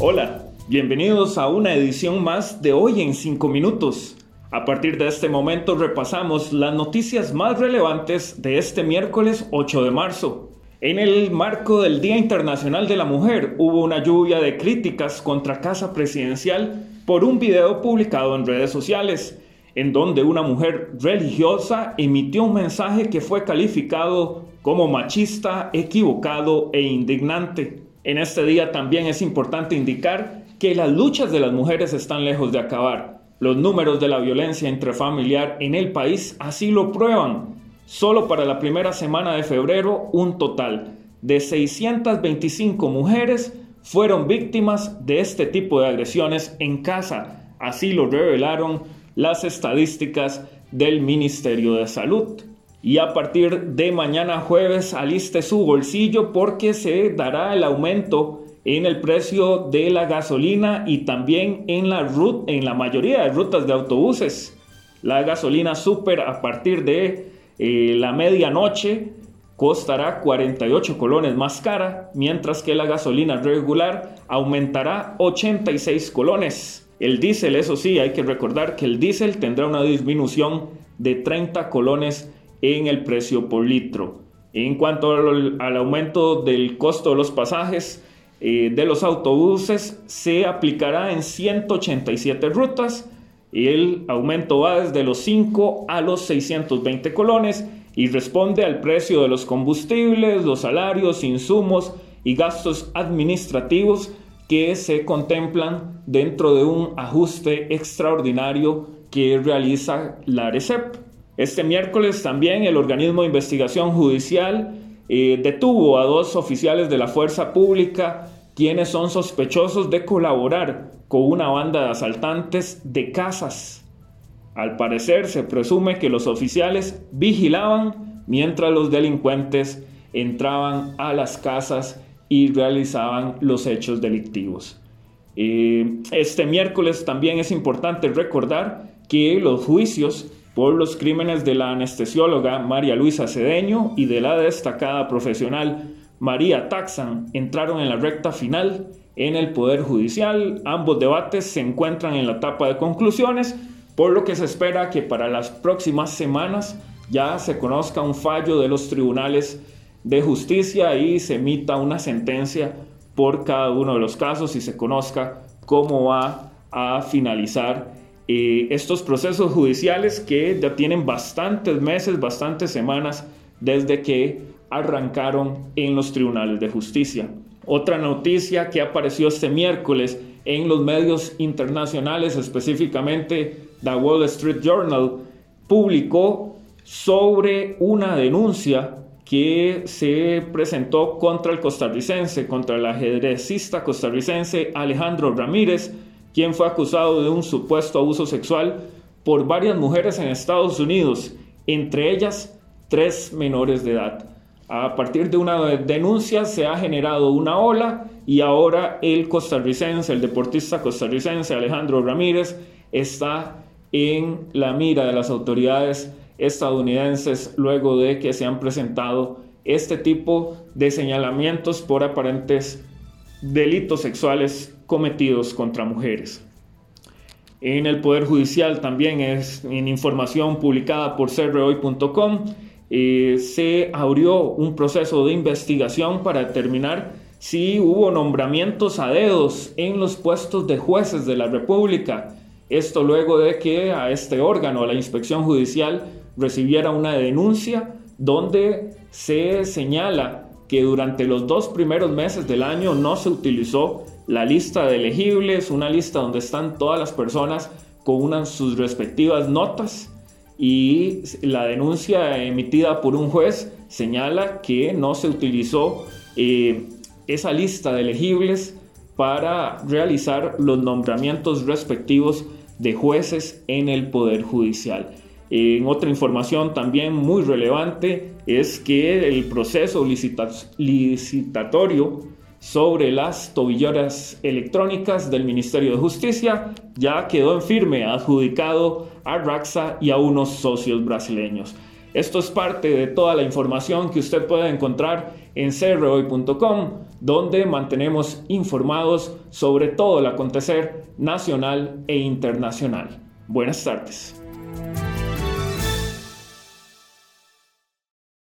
Hola, bienvenidos a una edición más de Hoy en 5 Minutos. A partir de este momento repasamos las noticias más relevantes de este miércoles 8 de marzo. En el marco del Día Internacional de la Mujer hubo una lluvia de críticas contra Casa Presidencial por un video publicado en redes sociales, en donde una mujer religiosa emitió un mensaje que fue calificado como machista, equivocado e indignante. En este día también es importante indicar que las luchas de las mujeres están lejos de acabar. Los números de la violencia intrafamiliar en el país así lo prueban. Solo para la primera semana de febrero, un total de 625 mujeres fueron víctimas de este tipo de agresiones en casa. Así lo revelaron las estadísticas del Ministerio de Salud y a partir de mañana jueves aliste su bolsillo porque se dará el aumento en el precio de la gasolina y también en la, en la mayoría de rutas de autobuses. La gasolina super a partir de eh, la medianoche costará 48 colones más cara, mientras que la gasolina regular aumentará 86 colones. El diésel, eso sí, hay que recordar que el diésel tendrá una disminución de 30 colones en el precio por litro. En cuanto al, aumento del costo de los pasajes eh, de los autobuses, se aplicará en 187 rutas. El aumento va desde los 5 a los 620 colones y responde al precio de los combustibles, los salarios, insumos y gastos administrativos que se contemplan dentro de un ajuste extraordinario que realiza la ARECEP. Este miércoles también el organismo de investigación judicial eh, detuvo a dos oficiales de la fuerza pública quienes son sospechosos de colaborar con una banda de asaltantes de casas. Al parecer se presume que los oficiales vigilaban mientras los delincuentes entraban a las casas y realizaban los hechos delictivos. Eh, este miércoles también es importante recordar que los juicios por los crímenes de la anestesióloga María Luisa Cedeño y de la destacada profesional María Taxan entraron en la recta final en el Poder Judicial. Ambos debates se encuentran en la etapa de conclusiones, por lo que se espera que para las próximas semanas ya se conozca un fallo de los tribunales de justicia y se emita una sentencia por cada uno de los casos y se conozca cómo va a finalizar estos procesos judiciales que ya tienen bastantes meses, bastantes semanas desde que arrancaron en los tribunales de justicia. Otra noticia que apareció este miércoles en los medios internacionales, específicamente The Wall Street Journal, publicó sobre una denuncia que se presentó contra el costarricense, contra el ajedrecista costarricense Alejandro Ramírez, quien fue acusado de un supuesto abuso sexual por varias mujeres en Estados Unidos, entre ellas tres menores de edad. A partir de una denuncia se ha generado una ola y ahora el costarricense, el deportista costarricense Alejandro Ramírez, está en la mira de las autoridades estadounidenses luego de que se han presentado este tipo de señalamientos por aparentes delitos sexuales cometidos contra mujeres. En el Poder Judicial también es en información publicada por cerrehoy.com, eh, se abrió un proceso de investigación para determinar si hubo nombramientos a dedos en los puestos de jueces de la República. Esto luego de que a este órgano, la inspección judicial, recibiera una denuncia donde se señala que durante los dos primeros meses del año no se utilizó la lista de elegibles, una lista donde están todas las personas con sus respectivas notas y la denuncia emitida por un juez señala que no se utilizó eh, esa lista de elegibles para realizar los nombramientos respectivos de jueces en el Poder Judicial. Otra información también muy relevante es que el proceso licitatorio sobre las tobilleras electrónicas del Ministerio de Justicia ya quedó en firme, adjudicado a Raxa y a unos socios brasileños. Esto es parte de toda la información que usted puede encontrar en crhoy.com, donde mantenemos informados sobre todo el acontecer nacional e internacional. Buenas tardes.